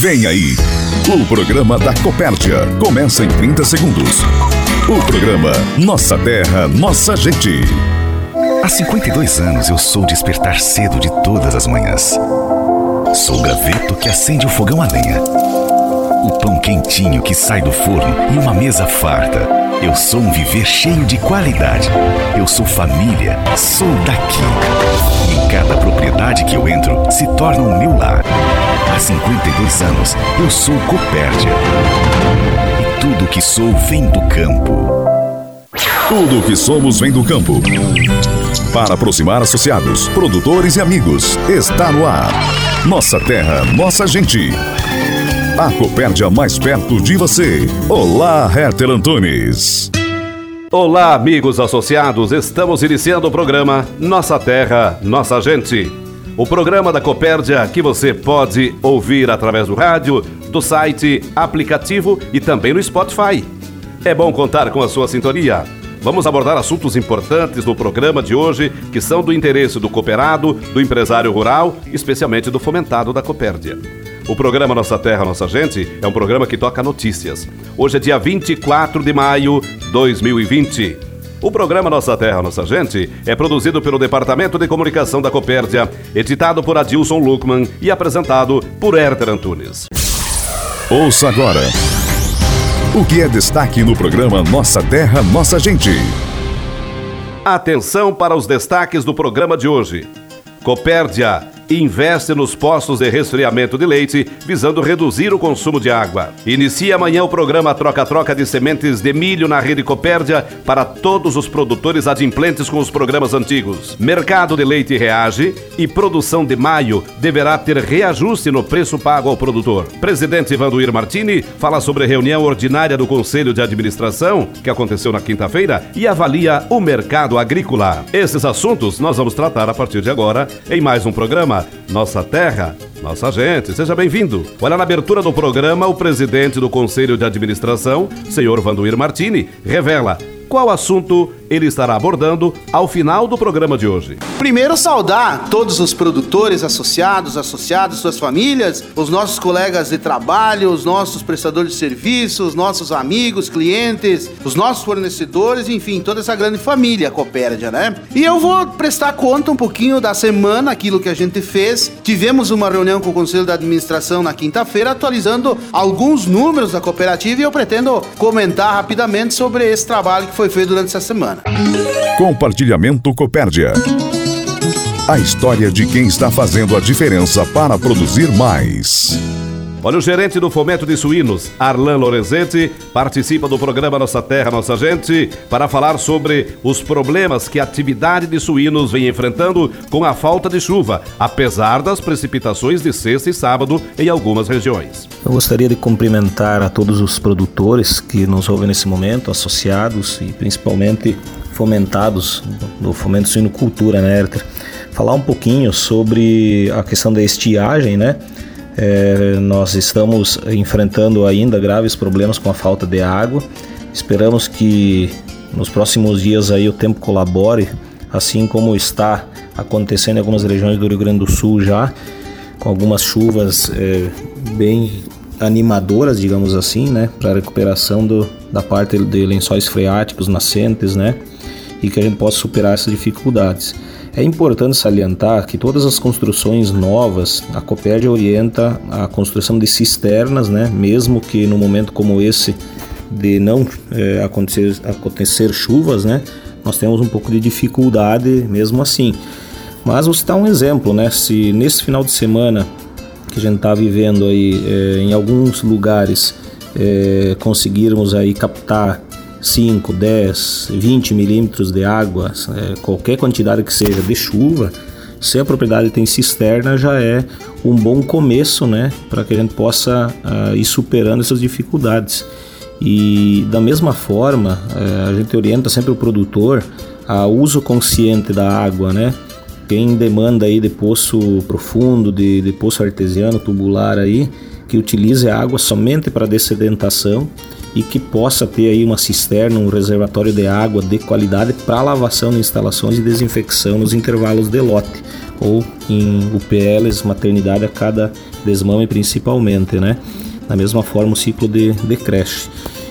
Vem aí, o programa da Copérdia começa em 30 segundos. O programa Nossa Terra, Nossa Gente. Há 52 anos eu sou despertar cedo de todas as manhãs. Sou o graveto que acende o fogão a lenha. O pão quentinho que sai do forno e uma mesa farta. Eu sou um viver cheio de qualidade. Eu sou família, sou daqui. E em cada propriedade que eu entro se torna o meu lar. Há 52 anos eu sou Copérdia. E tudo que sou vem do campo. Tudo que somos vem do campo. Para aproximar associados, produtores e amigos, está no ar. Nossa terra, nossa gente. A Copérdia mais perto de você. Olá, Herter Antunes. Olá, amigos associados. Estamos iniciando o programa Nossa Terra, Nossa Gente. O programa da Copérdia que você pode ouvir através do rádio, do site, aplicativo e também no Spotify. É bom contar com a sua sintonia. Vamos abordar assuntos importantes no programa de hoje que são do interesse do cooperado, do empresário rural, especialmente do fomentado da Copérdia. O programa Nossa Terra, Nossa Gente é um programa que toca notícias. Hoje é dia 24 de maio de 2020. O programa Nossa Terra, Nossa Gente é produzido pelo Departamento de Comunicação da Copérdia, editado por Adilson Luckman e apresentado por Herter Antunes. Ouça agora. O que é destaque no programa Nossa Terra, Nossa Gente. Atenção para os destaques do programa de hoje. Copérdia investe nos postos de resfriamento de leite, visando reduzir o consumo de água. Inicia amanhã o programa Troca-Troca de Sementes de Milho na Rede Copérdia para todos os produtores adimplentes com os programas antigos. Mercado de leite reage e produção de maio deverá ter reajuste no preço pago ao produtor. Presidente Vanduir Martini fala sobre a reunião ordinária do Conselho de Administração, que aconteceu na quinta-feira, e avalia o mercado agrícola. Esses assuntos nós vamos tratar a partir de agora em mais um programa Nossa Terra, Nossa Gente. Seja bem-vindo. Olha, na abertura do programa, o presidente do Conselho de Administração, senhor Vanduir Martini, revela qual assunto ele estará abordando ao final do programa de hoje. Primeiro, saudar todos os produtores, associados, associados, suas famílias, os nossos colegas de trabalho, os nossos prestadores de serviços, nossos amigos, clientes, os nossos fornecedores, enfim, toda essa grande família Copérdia, né? E eu vou prestar conta um pouquinho da semana, aquilo que a gente fez. Tivemos uma reunião com o Conselho da Administração na quinta-feira, atualizando alguns números da cooperativa e eu pretendo comentar rapidamente sobre esse trabalho que foi feito durante essa semana. Compartilhamento Copérdia. A história de quem está fazendo a diferença para produzir mais. Olha, o gerente do Fomento de Suínos, Arlan Lorenzetti, participa do programa Nossa Terra, Nossa Gente, para falar sobre os problemas que a atividade de suínos vem enfrentando com a falta de chuva, apesar das precipitações de sexta e sábado em algumas regiões. Eu gostaria de cumprimentar a todos os produtores que nos ouvem nesse momento, associados e principalmente fomentados do Fomento Suinocultura, né, Herter? Falar um pouquinho sobre a questão da estiagem, né? É, nós estamos enfrentando ainda graves problemas com a falta de água. Esperamos que nos próximos dias aí o tempo colabore, assim como está acontecendo em algumas regiões do Rio Grande do Sul já, com algumas chuvas é, bem animadoras, digamos assim, né, para a recuperação do, da parte de lençóis freáticos nascentes, né, e que a gente possa superar essas dificuldades. É importante salientar que todas as construções novas, a Copérdia orienta a construção de cisternas, né? mesmo que no momento como esse de não é, acontecer, acontecer chuvas, né? nós temos um pouco de dificuldade mesmo assim. Mas vou citar um exemplo, né? se nesse final de semana que a gente está vivendo aí é, em alguns lugares é, conseguirmos aí captar 5, 10, 20 milímetros de água, é, qualquer quantidade que seja de chuva, se a propriedade tem cisterna, já é um bom começo, né, para que a gente possa uh, ir superando essas dificuldades. E da mesma forma, uh, a gente orienta sempre o produtor a uso consciente da água, né? Quem demanda aí de poço profundo, de, de poço artesiano, tubular aí, que utilize a água somente para dessedentação e que possa ter aí uma cisterna, um reservatório de água de qualidade para lavação de instalações e desinfecção nos intervalos de lote. ou em UPLs, maternidade a cada desmame principalmente, né? Da mesma forma o ciclo de, de creche.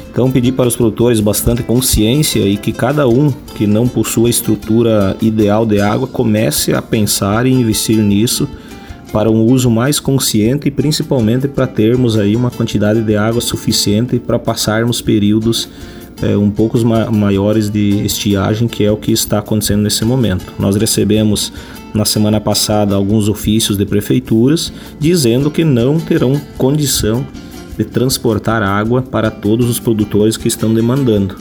Então pedir para os produtores bastante consciência e que cada um que não possua a estrutura ideal de água comece a pensar e investir nisso para um uso mais consciente e principalmente para termos aí uma quantidade de água suficiente para passarmos períodos é, um pouco ma maiores de estiagem, que é o que está acontecendo nesse momento. Nós recebemos na semana passada alguns ofícios de prefeituras dizendo que não terão condição de transportar água para todos os produtores que estão demandando.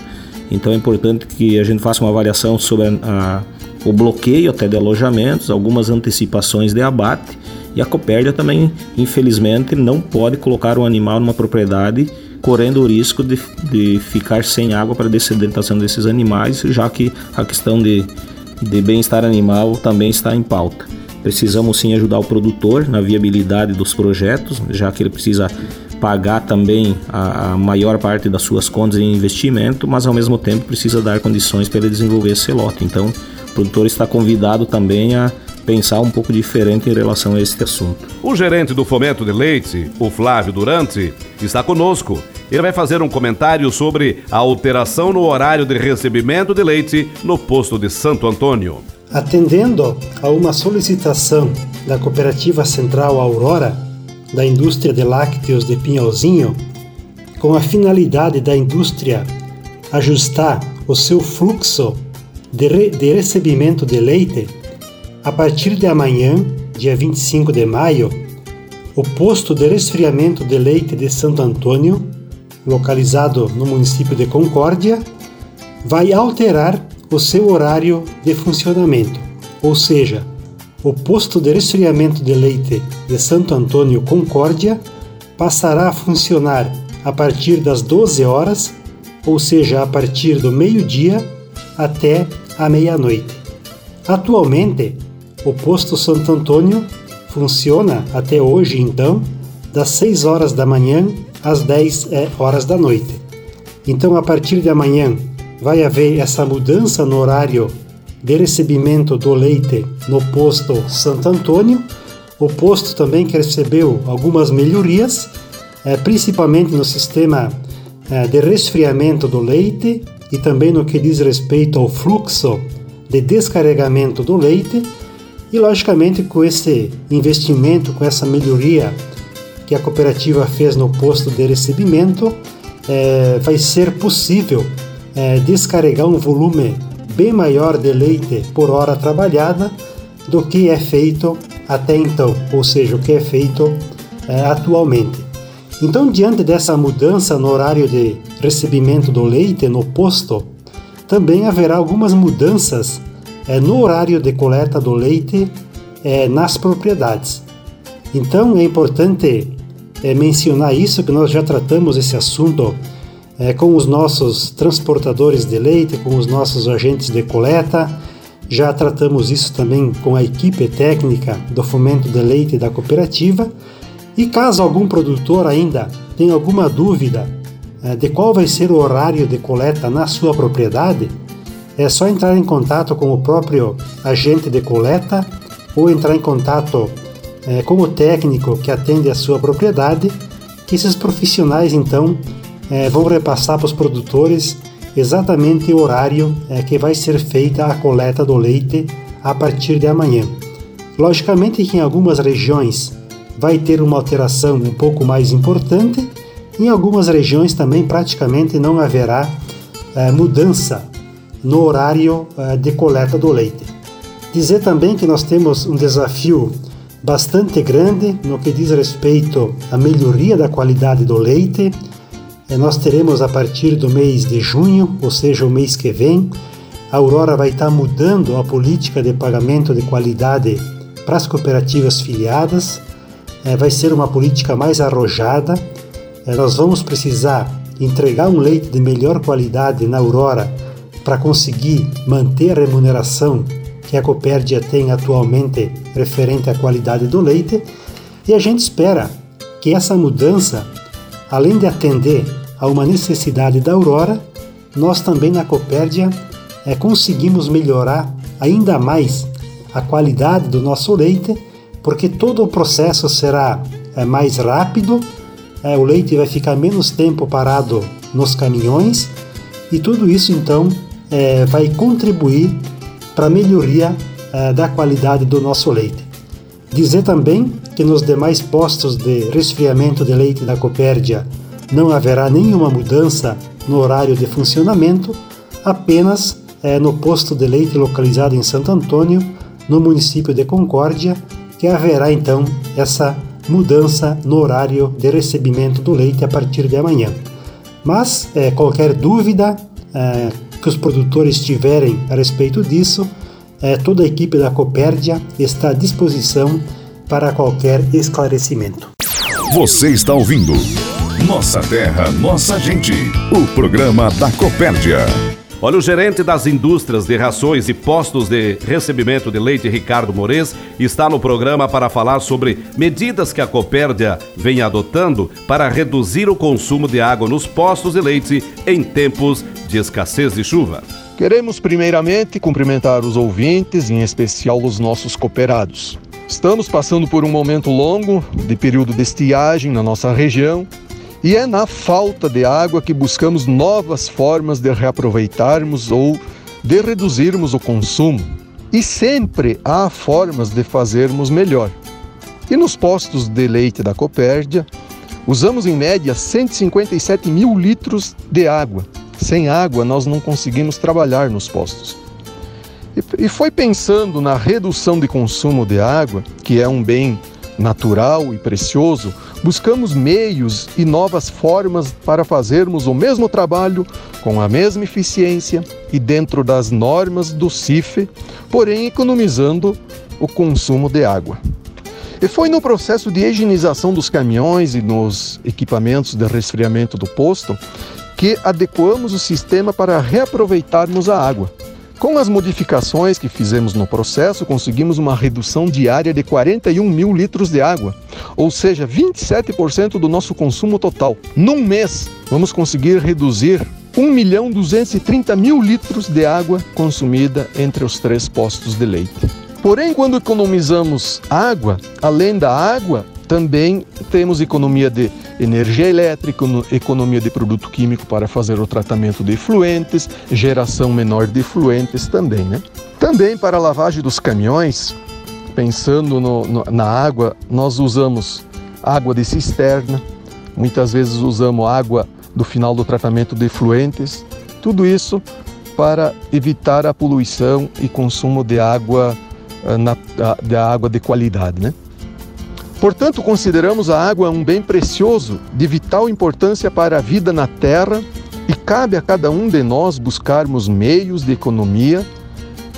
Então é importante que a gente faça uma avaliação sobre a, a, o bloqueio até de alojamentos, algumas antecipações de abate e a Copérdia também, infelizmente, não pode colocar um animal numa propriedade correndo o risco de, de ficar sem água para a dessedentação desses animais, já que a questão de, de bem-estar animal também está em pauta. Precisamos sim ajudar o produtor na viabilidade dos projetos, já que ele precisa pagar também a, a, maior parte das suas contas em investimento, mas ao mesmo tempo precisa dar condições para ele desenvolver esse lote. Então, produtor está convidado também a pensar um pouco diferente em relação a este assunto. O gerente do Fomento de Leite, o Flávio Durante, está conosco. Ele vai fazer um comentário sobre a alteração no horário de recebimento de leite no posto de Santo Antônio. Atendendo a uma solicitação da Cooperativa Central Aurora, da indústria de lácteos de Pinhalzinho, com a finalidade da indústria ajustar o seu fluxo de, re de recebimento de leite, a partir de amanhã, dia 25 de maio, o posto de resfriamento de leite de Santo Antônio, localizado no município de Concórdia, vai alterar o seu horário de funcionamento, ou seja, o posto de resfriamento de leite de Santo Antônio Concórdia passará a funcionar a partir das 12 horas, ou seja, a partir do meio-dia até a meia-noite. Atualmente, o posto Santo Antônio funciona até hoje, então, das 6 horas da manhã às 10 eh, horas da noite. Então, a partir de amanhã, vai haver essa mudança no horário de recebimento do leite no posto Santo Antônio. O posto também que recebeu algumas melhorias, é, principalmente no sistema é, de resfriamento do leite e também no que diz respeito ao fluxo de descarregamento do leite. E logicamente com esse investimento, com essa melhoria que a cooperativa fez no posto de recebimento, é, vai ser possível é, descarregar um volume bem maior de leite por hora trabalhada do que é feito até então, ou seja, o que é feito é, atualmente. Então, diante dessa mudança no horário de recebimento do leite no posto, também haverá algumas mudanças é, no horário de coleta do leite é, nas propriedades. Então, é importante é, mencionar isso, que nós já tratamos esse assunto com os nossos transportadores de leite, com os nossos agentes de coleta. Já tratamos isso também com a equipe técnica do fomento de leite da cooperativa. E caso algum produtor ainda tenha alguma dúvida é, de qual vai ser o horário de coleta na sua propriedade, é só entrar em contato com o próprio agente de coleta ou entrar em contato é, com o técnico que atende a sua propriedade, que esses profissionais então é, vão repassar para os produtores exatamente o horário que vai ser feita a coleta do leite a partir de amanhã. Logicamente que em algumas regiões vai ter uma alteração um pouco mais importante, em algumas regiões também praticamente não haverá é, mudança no horário é, de coleta do leite. Dizer também que nós temos um desafio bastante grande no que diz respeito à melhoria da qualidade do leite, é, nós teremos a partir do mês de junho, ou seja, o mês que vem, a Aurora vai estar mudando a política de pagamento de qualidade para as cooperativas filiadas. É, vai ser uma política mais arrojada. É, nós vamos precisar entregar um leite de melhor qualidade na Aurora para conseguir manter a remuneração que a Copérdia tem atualmente referente à qualidade do leite. E a gente espera que essa mudança Além de atender a uma necessidade da Aurora, nós também na Copérdia é, conseguimos melhorar ainda mais a qualidade do nosso leite, porque todo o processo será é, mais rápido, é, o leite vai ficar menos tempo parado nos caminhões e tudo isso então é, vai contribuir para a melhoria é, da qualidade do nosso leite. Dizer também que nos demais postos de resfriamento de leite da Copérdia não haverá nenhuma mudança no horário de funcionamento, apenas é, no posto de leite localizado em Santo Antônio, no município de Concórdia, que haverá então essa mudança no horário de recebimento do leite a partir de amanhã. Mas é, qualquer dúvida é, que os produtores tiverem a respeito disso, é, toda a equipe da Copérdia está à disposição para qualquer esclarecimento. Você está ouvindo Nossa Terra, Nossa Gente, o programa da Copérdia. Olha, o gerente das indústrias de rações e postos de recebimento de leite, Ricardo Mores, está no programa para falar sobre medidas que a Copérdia vem adotando para reduzir o consumo de água nos postos de leite em tempos de escassez de chuva. Queremos primeiramente cumprimentar os ouvintes, em especial os nossos cooperados. Estamos passando por um momento longo de período de estiagem na nossa região e é na falta de água que buscamos novas formas de reaproveitarmos ou de reduzirmos o consumo. E sempre há formas de fazermos melhor. E nos postos de leite da Copérdia, usamos em média 157 mil litros de água sem água, nós não conseguimos trabalhar nos postos. E foi pensando na redução de consumo de água, que é um bem natural e precioso, buscamos meios e novas formas para fazermos o mesmo trabalho com a mesma eficiência e dentro das normas do CIFE, porém economizando o consumo de água. E foi no processo de higienização dos caminhões e nos equipamentos de resfriamento do posto que adequamos o sistema para reaproveitarmos a água. Com as modificações que fizemos no processo, conseguimos uma redução diária de 41 mil litros de água, ou seja, 27% do nosso consumo total. Num mês, vamos conseguir reduzir 1 milhão 230 mil litros de água consumida entre os três postos de leite. Porém, quando economizamos água, além da água, também temos economia de energia elétrica, economia de produto químico para fazer o tratamento de efluentes, geração menor de efluentes também, né? Também para a lavagem dos caminhões, pensando no, no, na água, nós usamos água de cisterna, muitas vezes usamos água do final do tratamento de efluentes, tudo isso para evitar a poluição e consumo de água, eh, na, de água de qualidade, né? Portanto, consideramos a água um bem precioso, de vital importância para a vida na Terra, e cabe a cada um de nós buscarmos meios de economia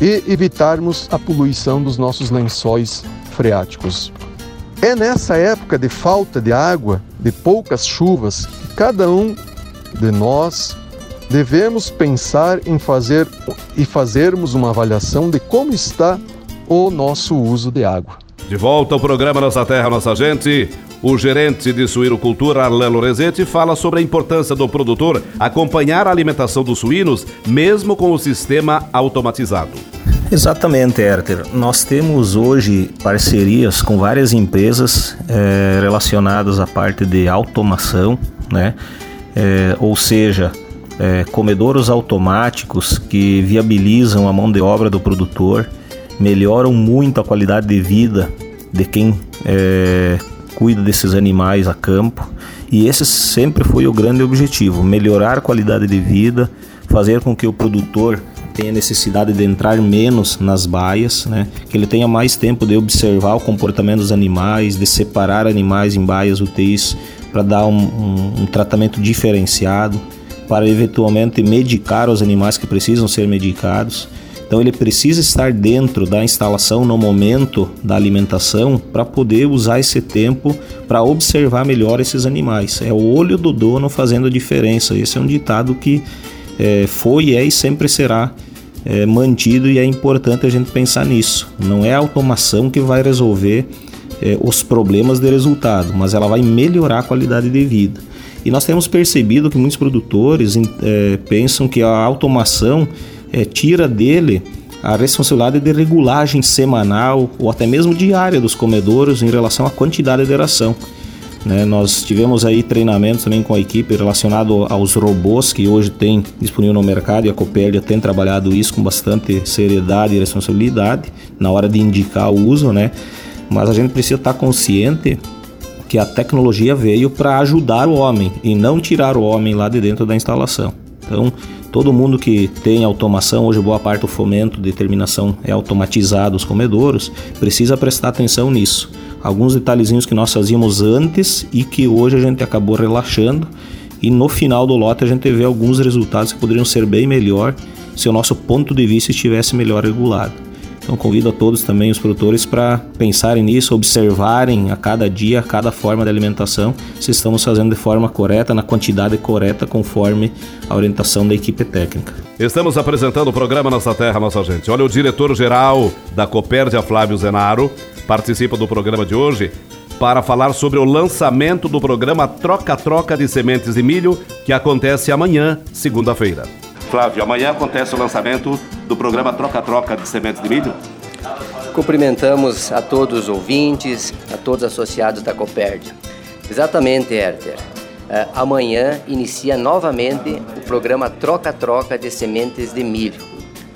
e evitarmos a poluição dos nossos lençóis freáticos. É nessa época de falta de água, de poucas chuvas, que cada um de nós devemos pensar em fazer e fazermos uma avaliação de como está o nosso uso de água. De volta ao programa Nossa Terra, Nossa Gente. O gerente de suínocultura, Arlan Lorenzetti, fala sobre a importância do produtor acompanhar a alimentação dos suínos, mesmo com o sistema automatizado. Exatamente, Herter. Nós temos hoje parcerias com várias empresas é, relacionadas à parte de automação, né? É, ou seja, é, comedouros automáticos que viabilizam a mão de obra do produtor melhoram muito a qualidade de vida de quem é, cuida desses animais a campo. E esse sempre foi o grande objetivo: melhorar a qualidade de vida, fazer com que o produtor tenha necessidade de entrar menos nas baias, né? que ele tenha mais tempo de observar o comportamento dos animais, de separar animais em baias UTIs para dar um, um, um tratamento diferenciado, para eventualmente medicar os animais que precisam ser medicados. Então ele precisa estar dentro da instalação no momento da alimentação para poder usar esse tempo para observar melhor esses animais. É o olho do dono fazendo a diferença. Esse é um ditado que é, foi, é e sempre será é, mantido e é importante a gente pensar nisso. Não é a automação que vai resolver é, os problemas de resultado, mas ela vai melhorar a qualidade de vida. E nós temos percebido que muitos produtores é, pensam que a automação é, tira dele a responsabilidade de regulagem semanal ou até mesmo diária dos comedouros em relação à quantidade de ração. Né? Nós tivemos aí treinamentos também com a equipe relacionado aos robôs que hoje tem disponível no mercado e a Copérdia tem trabalhado isso com bastante seriedade e responsabilidade na hora de indicar o uso, né? Mas a gente precisa estar consciente que a tecnologia veio para ajudar o homem e não tirar o homem lá de dentro da instalação. Então, todo mundo que tem automação, hoje boa parte do fomento de terminação é automatizado os comedouros, precisa prestar atenção nisso. Alguns detalhezinhos que nós fazíamos antes e que hoje a gente acabou relaxando e no final do lote a gente vê alguns resultados que poderiam ser bem melhor se o nosso ponto de vista estivesse melhor regulado. Então convido a todos também os produtores para pensarem nisso, observarem a cada dia, a cada forma de alimentação, se estamos fazendo de forma correta, na quantidade correta, conforme a orientação da equipe técnica. Estamos apresentando o programa Nossa Terra, Nossa Gente. Olha, o diretor-geral da Copérdia, Flávio Zenaro, participa do programa de hoje para falar sobre o lançamento do programa Troca-Troca de Sementes de Milho, que acontece amanhã, segunda-feira. Flávio, amanhã acontece o lançamento do programa Troca-Troca de Sementes de Milho? Cumprimentamos a todos os ouvintes, a todos os associados da Copérdia. Exatamente, Herter. Uh, amanhã inicia novamente o programa Troca-Troca de Sementes de Milho.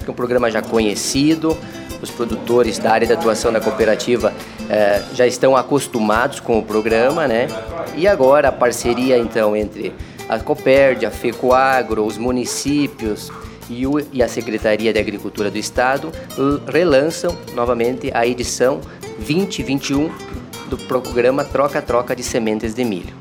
É um programa já conhecido, os produtores da área de atuação da cooperativa uh, já estão acostumados com o programa, né? E agora a parceria então entre a Copérdia, a FECOAGRO, os municípios e, o, e a Secretaria de Agricultura do Estado relançam novamente a edição 2021 do programa Troca-Troca de Sementes de Milho.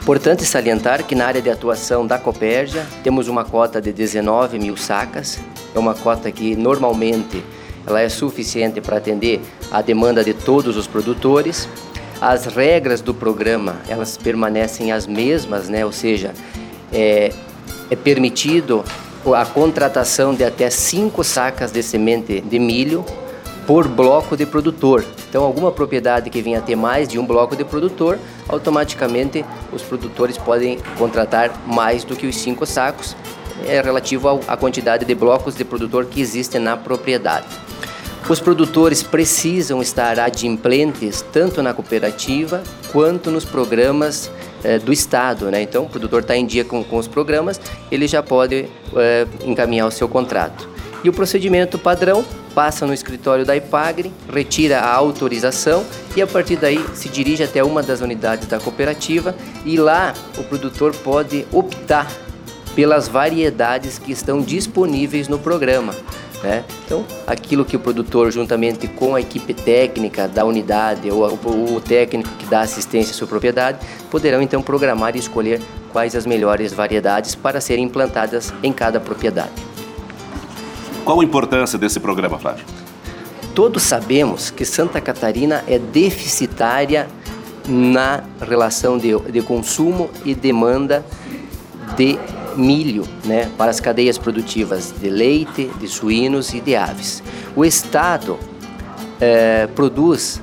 Importante salientar que na área de atuação da Copérgia temos uma cota de 19 mil sacas, é uma cota que normalmente ela é suficiente para atender a demanda de todos os produtores as regras do programa elas permanecem as mesmas, né? Ou seja, é, é permitido a contratação de até cinco sacas de semente de milho por bloco de produtor. Então, alguma propriedade que venha a ter mais de um bloco de produtor, automaticamente os produtores podem contratar mais do que os cinco sacos, é relativo à quantidade de blocos de produtor que existem na propriedade. Os produtores precisam estar adimplentes tanto na cooperativa quanto nos programas eh, do Estado. Né? Então, o produtor está em dia com, com, os programas, ele já pode eh, encaminhar o seu contrato. E o procedimento padrão passa no escritório da IPAGRE, retira a autorização e a partir daí se dirige até uma das unidades da cooperativa e lá o produtor pode optar pelas variedades que estão disponíveis no programa. Né? Então, aquilo que o produtor, juntamente com a equipe técnica da unidade ou o, técnico que dá assistência à sua propriedade, poderão então programar e escolher quais as melhores variedades para serem implantadas em cada propriedade. Qual a importância desse programa, Flávio? Todos sabemos que Santa Catarina é deficitária na relação de, de consumo e demanda de milho né, para as cadeias produtivas de leite, de suínos e de aves. O Estado é, produz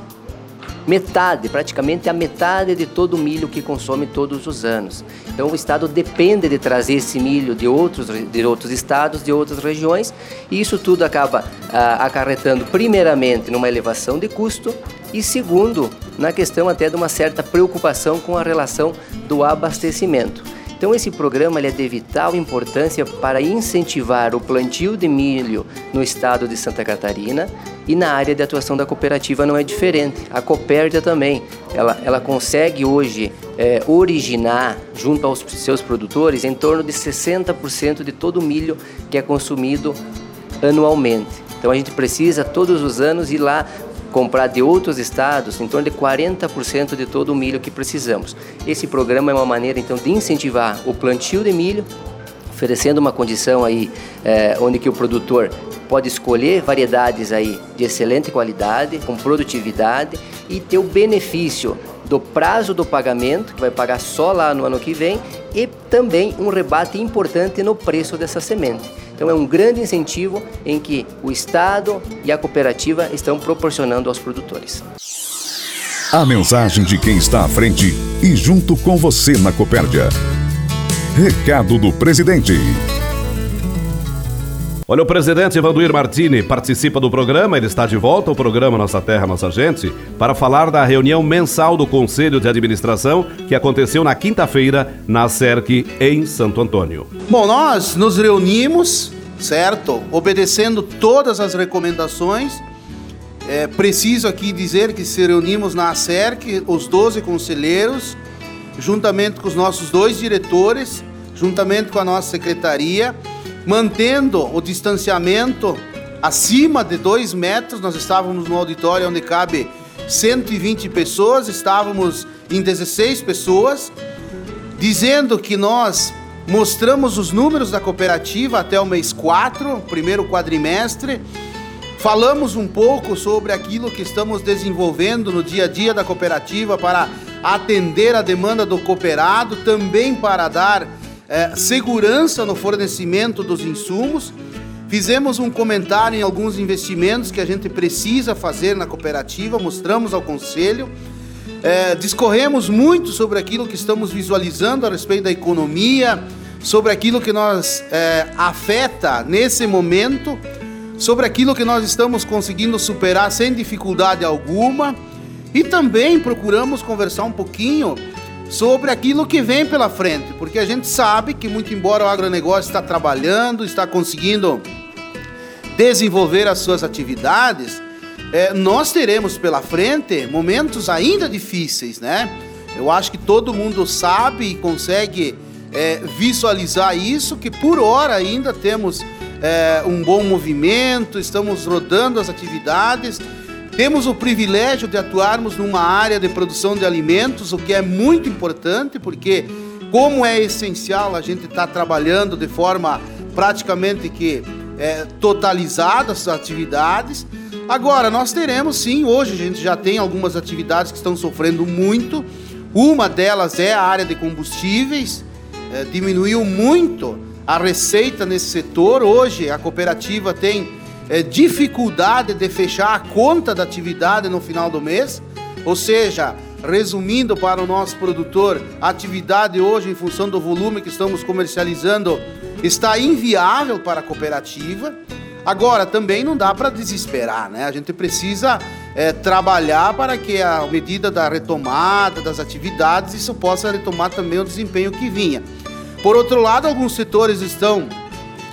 metade, praticamente a metade de todo o milho que consome todos os anos. Então o estado depende de trazer esse milho de outros, de outros estados, de outras regiões, e isso tudo acaba ah, acarretando primeiramente numa elevação de custo e segundo, na questão até de uma certa preocupação com a relação do abastecimento. Então esse programa é de vital importância para incentivar o plantio de milho no estado de Santa Catarina e na área de atuação da cooperativa não é diferente. A Copérdia também, ela, ela consegue hoje é, originar junto aos seus produtores em torno de 60% de todo o milho que é consumido anualmente. Então a gente precisa todos os anos ir lá comprar de outros estados em torno de 40% de todo o milho que precisamos. Esse programa é uma maneira então de incentivar o plantio de milho, oferecendo uma condição aí é, onde que o produtor pode escolher variedades aí de excelente qualidade, com produtividade e ter o benefício do prazo do pagamento, que vai pagar só lá no ano que vem, e também um rebate importante no preço dessa semente. Então é um grande incentivo em que o Estado e a cooperativa estão proporcionando aos produtores. A mensagem de quem está à frente e junto com você na Copérdia. Recado do presidente. Olha, o presidente Evanduir Martini participa do programa, ele está de volta ao programa Nossa Terra, Nossa Gente, para falar da reunião mensal do Conselho de Administração que aconteceu na quinta-feira na SERC em Santo Antônio. Bom, nós nos reunimos, certo? Obedecendo todas as recomendações. É preciso aqui dizer que se reunimos na SERC, os 12 conselheiros, juntamente com os nossos dois diretores, juntamente com a nossa secretaria mantendo o distanciamento acima de dois metros. Nós estávamos no auditório onde cabe 120 pessoas, estávamos em 16 pessoas, dizendo que nós mostramos os números da cooperativa até o mês 4, primeiro quadrimestre. Falamos um pouco sobre aquilo que estamos desenvolvendo no dia a dia da cooperativa para atender a demanda do cooperado, também para dar é, segurança no fornecimento dos insumos. Fizemos um comentário em alguns investimentos que a gente precisa fazer na cooperativa, mostramos ao conselho. É, discorremos muito sobre aquilo que estamos visualizando a respeito da economia, sobre aquilo que nos é, afeta nesse momento, sobre aquilo que nós estamos conseguindo superar sem dificuldade alguma. E também procuramos conversar um pouquinho sobre aquilo que vem pela frente, porque a gente sabe que, muito embora o agronegócio está trabalhando, está conseguindo desenvolver as suas atividades, é, nós teremos pela frente momentos ainda difíceis, né? Eu acho que todo mundo sabe e consegue é, visualizar isso, que por hora ainda temos é, um bom movimento, estamos rodando as atividades temos o privilégio de atuarmos numa área de produção de alimentos, o que é muito importante, porque como é essencial a gente estar tá trabalhando de forma praticamente que é, totalizada as atividades. Agora, nós teremos sim, hoje a gente já tem algumas atividades que estão sofrendo muito. Uma delas é a área de combustíveis, é, diminuiu muito a receita nesse setor. Hoje a cooperativa tem é, dificuldade de fechar a conta da atividade no final do mês, ou seja, resumindo para o nosso produtor, a atividade hoje, em função do volume que estamos comercializando, está inviável para a cooperativa. Agora, também não dá para desesperar, né? A gente precisa é, trabalhar para que, a medida da retomada das atividades, isso possa retomar também o desempenho que vinha. Por outro lado, alguns setores estão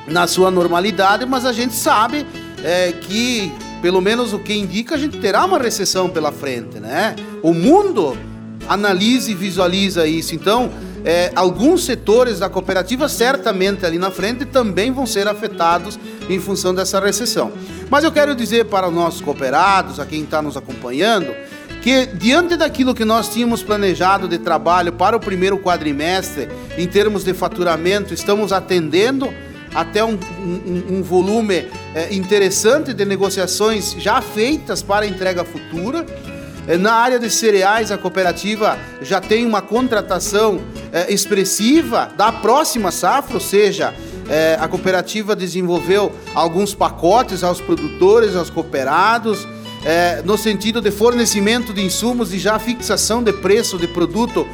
na sua normalidade, mas a gente sabe é, que, pelo menos o que indica, a gente terá uma recessão pela frente, né? O mundo analisa e visualiza isso. Então, é, alguns setores da cooperativa, certamente ali na frente, também vão ser afetados em função dessa recessão. Mas eu quero dizer para os nossos cooperados, a quem está nos acompanhando, que diante daquilo que nós tínhamos planejado de trabalho para o primeiro quadrimestre, em termos de faturamento, estamos atendendo até um, um, um volume é, interessante de negociações já feitas para entrega futura. É, na área de cereais, a cooperativa já tem uma contratação é, expressiva da próxima safra, ou seja, é, a cooperativa desenvolveu alguns pacotes aos produtores, aos cooperados, é, no sentido de fornecimento de insumos e já fixação de preço de produto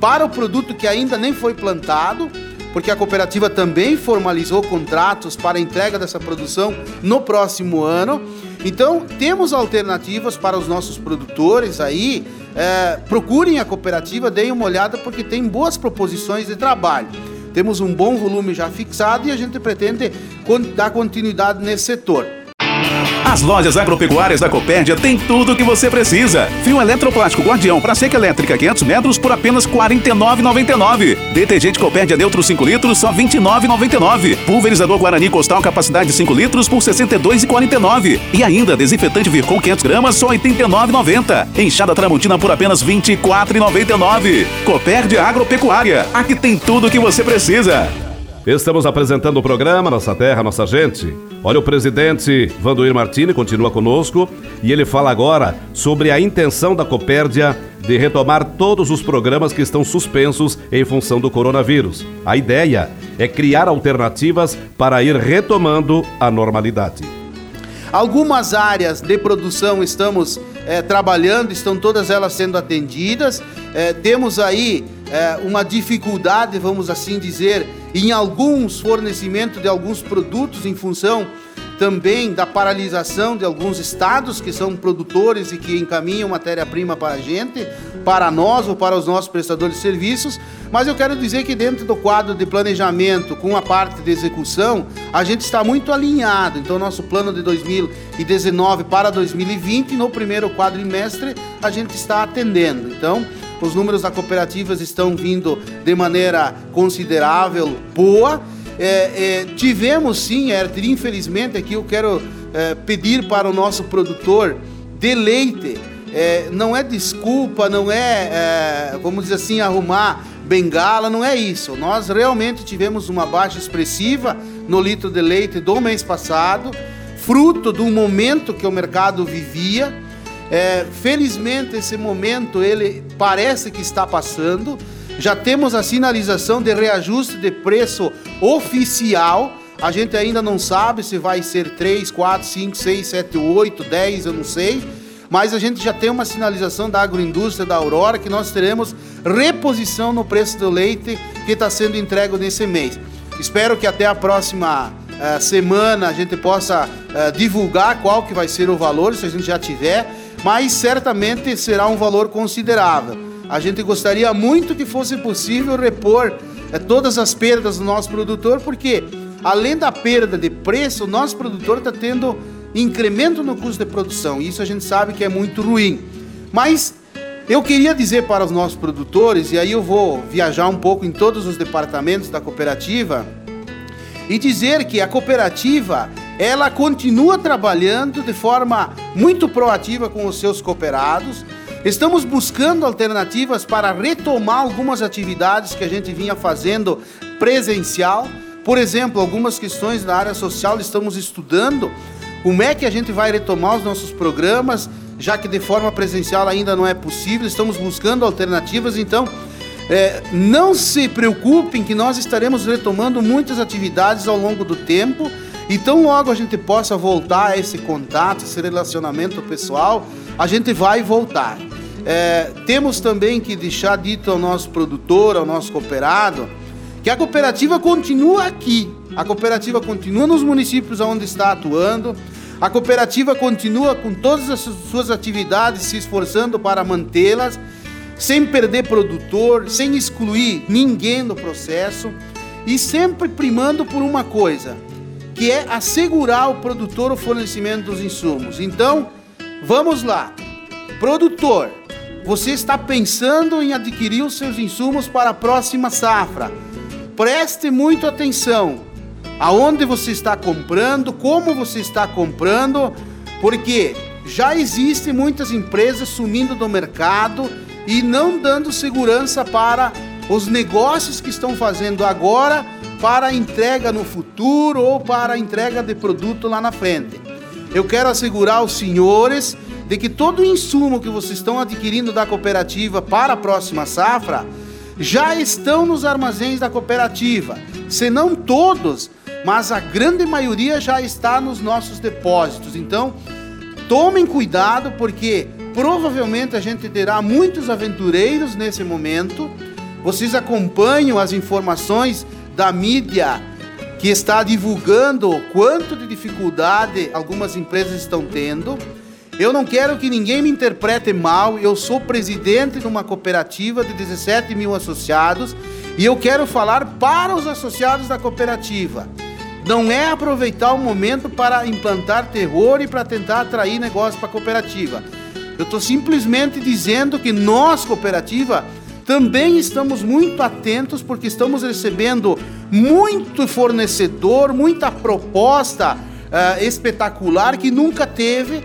para o produto que ainda nem foi plantado porque a cooperativa também formalizou contratos para entrega dessa produção no próximo ano. Então, temos alternativas para os nossos produtores aí. É, procurem a cooperativa, deem uma olhada, porque tem boas proposições de trabalho. Temos um bom volume já fixado e a gente pretende dar continuidade nesse setor. As lojas agropecuárias da Copérdia têm tudo o que você precisa. Fio eletroplástico Guardião para seca elétrica 500 metros por apenas R$ 49,99. Detergente Copérdia Neutro 5 litros só R$ 29,99. Pulverizador Guarani Costal capacidade 5 litros por R$ 62,49. E ainda desinfetante Vircon 500 gramas só R$ 89,90. Enxada Tramontina por apenas R$ 24,99. Copérdia Agropecuária. Aqui tem tudo o que você precisa. Estamos apresentando o programa Nossa Terra, Nossa Gente. Olha, o presidente Vandoir Martini continua conosco e ele fala agora sobre a intenção da Copérdia de retomar todos os programas que estão suspensos em função do coronavírus. A ideia é criar alternativas para ir retomando a normalidade. Algumas áreas de produção estamos é, trabalhando, estão todas elas sendo atendidas. É, temos aí é, uma dificuldade, vamos assim dizer, em alguns fornecimentos de alguns produtos em função também da paralisação de alguns estados que são produtores e que encaminham matéria-prima para a gente, para nós ou para os nossos prestadores de serviços. Mas eu quero dizer que dentro do quadro de planejamento, com a parte de execução, a gente está muito alinhado. Então, nosso plano de 2019 para 2020, no primeiro quadrimestre, a gente está atendendo. Então, os números das cooperativas estão vindo de maneira considerável, boa é, é, tivemos sim, Herter, infelizmente aqui eu quero é, pedir para o nosso produtor de leite, é, não é desculpa, não é, é, vamos dizer assim, arrumar bengala, não é isso. Nós realmente tivemos uma baixa expressiva no litro de leite do mês passado, fruto do momento que o mercado vivia. É, felizmente esse momento ele parece que está passando já temos a sinalização de reajuste de preço oficial. A gente ainda não sabe se vai ser 3, 4, 5, 6, 7, 8, 10, eu não sei. Mas a gente já tem uma sinalização da agroindústria da Aurora que nós teremos reposição no preço do leite que está sendo entregue nesse mês. Espero que até a próxima uh, semana a gente possa uh, divulgar qual que vai ser o valor, se a gente já tiver, mas certamente será um valor considerável. A gente gostaria muito que fosse possível repor é, todas as perdas do nosso produtor, porque além da perda de preço, o nosso produtor está tendo incremento no custo de produção. Isso a gente sabe que é muito ruim. Mas eu queria dizer para os nossos produtores, e aí eu vou viajar um pouco em todos os departamentos da cooperativa, e dizer que a cooperativa ela continua trabalhando de forma muito proativa com os seus cooperados Estamos buscando alternativas para retomar algumas atividades que a gente vinha fazendo presencial. Por exemplo, algumas questões da área social estamos estudando. Como é que a gente vai retomar os nossos programas, já que de forma presencial ainda não é possível? Estamos buscando alternativas, então é, não se preocupem que nós estaremos retomando muitas atividades ao longo do tempo. E tão logo a gente possa voltar a esse contato, esse relacionamento pessoal, a gente vai voltar. É, temos também que deixar dito ao nosso produtor, ao nosso cooperado, que a cooperativa continua aqui. A cooperativa continua nos municípios onde está atuando. A cooperativa continua com todas as suas atividades se esforçando para mantê-las, sem perder produtor, sem excluir ninguém do processo e sempre primando por uma coisa, que é assegurar ao produtor o fornecimento dos insumos. Então, vamos lá. Produtor, você está pensando em adquirir os seus insumos para a próxima safra. Preste muito atenção aonde você está comprando, como você está comprando, porque já existem muitas empresas sumindo do mercado e não dando segurança para os negócios que estão fazendo agora para entrega no futuro ou para entrega de produto lá na frente. Eu quero assegurar os senhores de que todo o insumo que vocês estão adquirindo da cooperativa para a próxima safra já estão nos armazéns da cooperativa. Se não todos, mas a grande maioria já está nos nossos depósitos. Então, tomem cuidado porque provavelmente a gente terá muitos aventureiros nesse momento. Vocês acompanham as informações da mídia que está divulgando quanto de dificuldade algumas empresas estão tendo. Eu não quero que ninguém me interprete mal. Eu sou presidente de uma cooperativa de 17 mil associados e eu quero falar para os associados da cooperativa. Não é aproveitar o momento para implantar terror e para tentar atrair negócio para a cooperativa. Eu estou simplesmente dizendo que nós, cooperativa, também estamos muito atentos porque estamos recebendo muito fornecedor, muita proposta uh, espetacular que nunca teve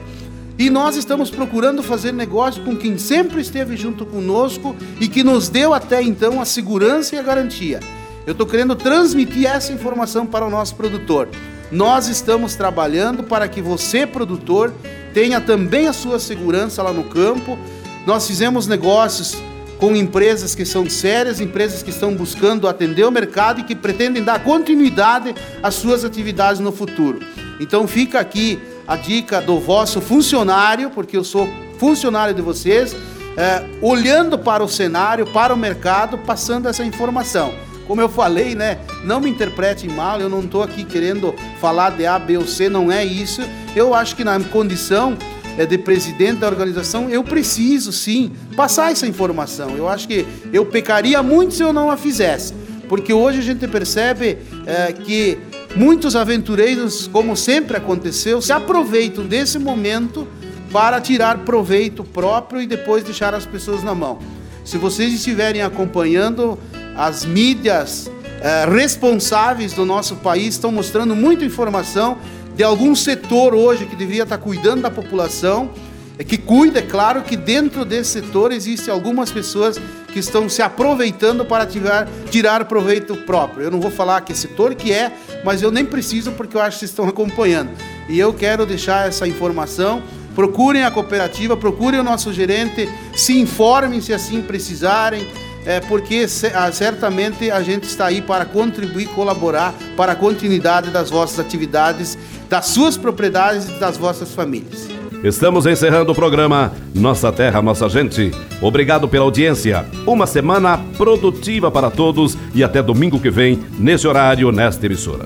e nós estamos procurando fazer negócio com quem sempre esteve junto conosco e que nos deu até então a segurança e a garantia. Eu estou querendo transmitir essa informação para o nosso produtor. Nós estamos trabalhando para que você, produtor, tenha também a sua segurança lá no campo. Nós fizemos negócios com empresas que são sérias, empresas que estão buscando atender o mercado e que pretendem dar continuidade às suas atividades no futuro. Então fica aqui a dica do vosso funcionário, porque eu sou funcionário de vocês, é, olhando para o cenário, para o mercado, passando essa informação. Como eu falei, né? Não me interpretem mal, eu não estou aqui querendo falar de A, B ou C, não é isso. Eu acho que na condição de presidente da organização, eu preciso sim passar essa informação. Eu acho que eu pecaria muito se eu não a fizesse, porque hoje a gente percebe é, que muitos aventureiros, como sempre aconteceu, se aproveitam desse momento para tirar proveito próprio e depois deixar as pessoas na mão. Se vocês estiverem acompanhando as mídias é, responsáveis do nosso país, estão mostrando muita informação de algum setor hoje que devia estar cuidando da população, é que cuida, é claro que dentro desse setor existem algumas pessoas que estão se aproveitando para tirar, tirar proveito próprio. Eu não vou falar que setor que é, mas eu nem preciso porque eu acho que vocês estão acompanhando. E eu quero deixar essa informação. Procurem a cooperativa, procurem o nosso gerente, se informem se assim precisarem é, porque ah, certamente a gente está aí para contribuir, colaborar para a continuidade das vossas atividades, das suas propriedades e das vossas famílias. Estamos encerrando o programa Nossa Terra, Nossa Gente. Obrigado pela audiência. Uma semana produtiva para todos e até domingo que vem, nesse horário, nesta emissora.